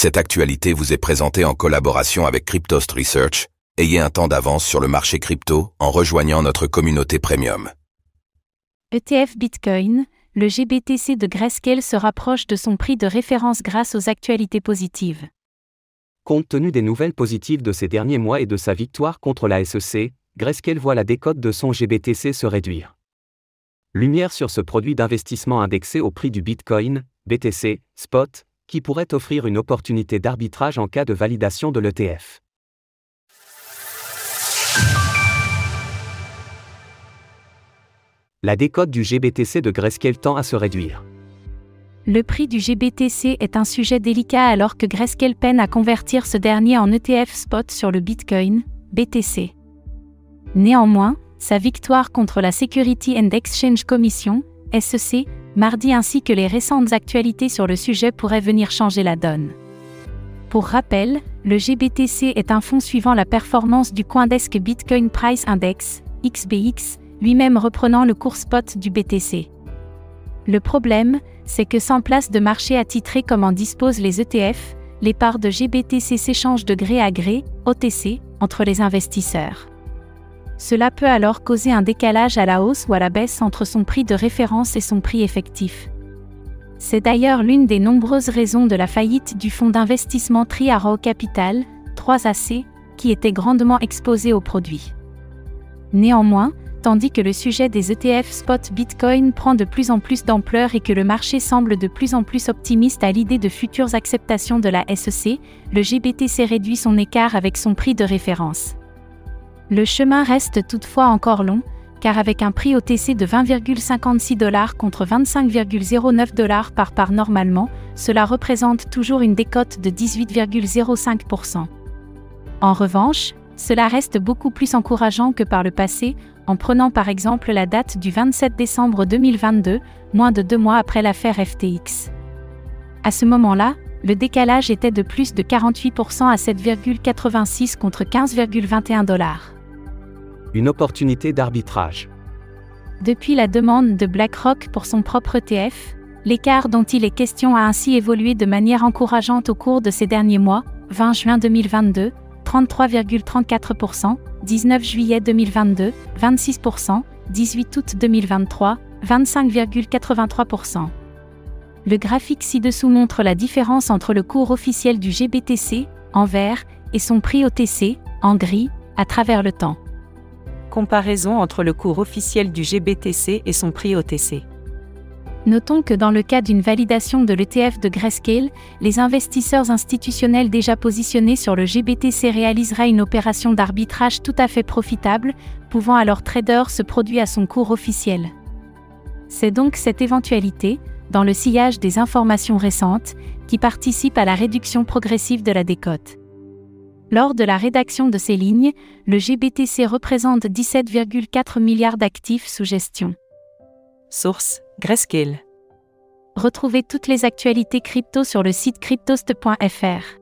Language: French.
Cette actualité vous est présentée en collaboration avec Cryptost Research. Ayez un temps d'avance sur le marché crypto en rejoignant notre communauté premium. ETF Bitcoin, le GBTC de Grayscale se rapproche de son prix de référence grâce aux actualités positives. Compte tenu des nouvelles positives de ces derniers mois et de sa victoire contre la SEC, Grayscale voit la décote de son GBTC se réduire. Lumière sur ce produit d'investissement indexé au prix du Bitcoin, BTC, Spot, qui pourrait offrir une opportunité d'arbitrage en cas de validation de l'ETF. La décote du GBTC de Grayscale tend à se réduire. Le prix du GBTC est un sujet délicat alors que Grayscale peine à convertir ce dernier en ETF spot sur le Bitcoin, BTC. Néanmoins, sa victoire contre la Security and Exchange Commission, SEC, mardi ainsi que les récentes actualités sur le sujet pourraient venir changer la donne. Pour rappel, le GBTC est un fonds suivant la performance du Coindesk Bitcoin Price Index, XBX, lui-même reprenant le cours spot du BTC. Le problème, c'est que sans place de marché attitré comme en disposent les ETF, les parts de GBTC s'échangent de gré à gré, OTC, entre les investisseurs. Cela peut alors causer un décalage à la hausse ou à la baisse entre son prix de référence et son prix effectif. C'est d'ailleurs l'une des nombreuses raisons de la faillite du fonds d'investissement Triaro Capital, 3AC, qui était grandement exposé au produit. Néanmoins, tandis que le sujet des ETF spot Bitcoin prend de plus en plus d'ampleur et que le marché semble de plus en plus optimiste à l'idée de futures acceptations de la SEC, le GBTC réduit son écart avec son prix de référence. Le chemin reste toutefois encore long, car avec un prix OTC de 20,56 dollars contre 25,09 dollars par part normalement, cela représente toujours une décote de 18,05%. En revanche, cela reste beaucoup plus encourageant que par le passé, en prenant par exemple la date du 27 décembre 2022, moins de deux mois après l'affaire FTX. À ce moment-là, le décalage était de plus de 48% à 7,86 contre 15,21 dollars. Une opportunité d'arbitrage. Depuis la demande de BlackRock pour son propre ETF, l'écart dont il est question a ainsi évolué de manière encourageante au cours de ces derniers mois, 20 juin 2022, 33,34%, 19 juillet 2022, 26%, 18 août 2023, 25,83%. Le graphique ci-dessous montre la différence entre le cours officiel du GBTC, en vert, et son prix OTC, en gris, à travers le temps. Comparaison entre le cours officiel du GBTC et son prix OTC. Notons que dans le cas d'une validation de l'ETF de Grayscale, les investisseurs institutionnels déjà positionnés sur le GBTC réaliseraient une opération d'arbitrage tout à fait profitable, pouvant alors trader se produire à son cours officiel. C'est donc cette éventualité, dans le sillage des informations récentes, qui participe à la réduction progressive de la décote. Lors de la rédaction de ces lignes, le GBTC représente 17,4 milliards d'actifs sous gestion. Source Grayscale. Retrouvez toutes les actualités crypto sur le site cryptost.fr.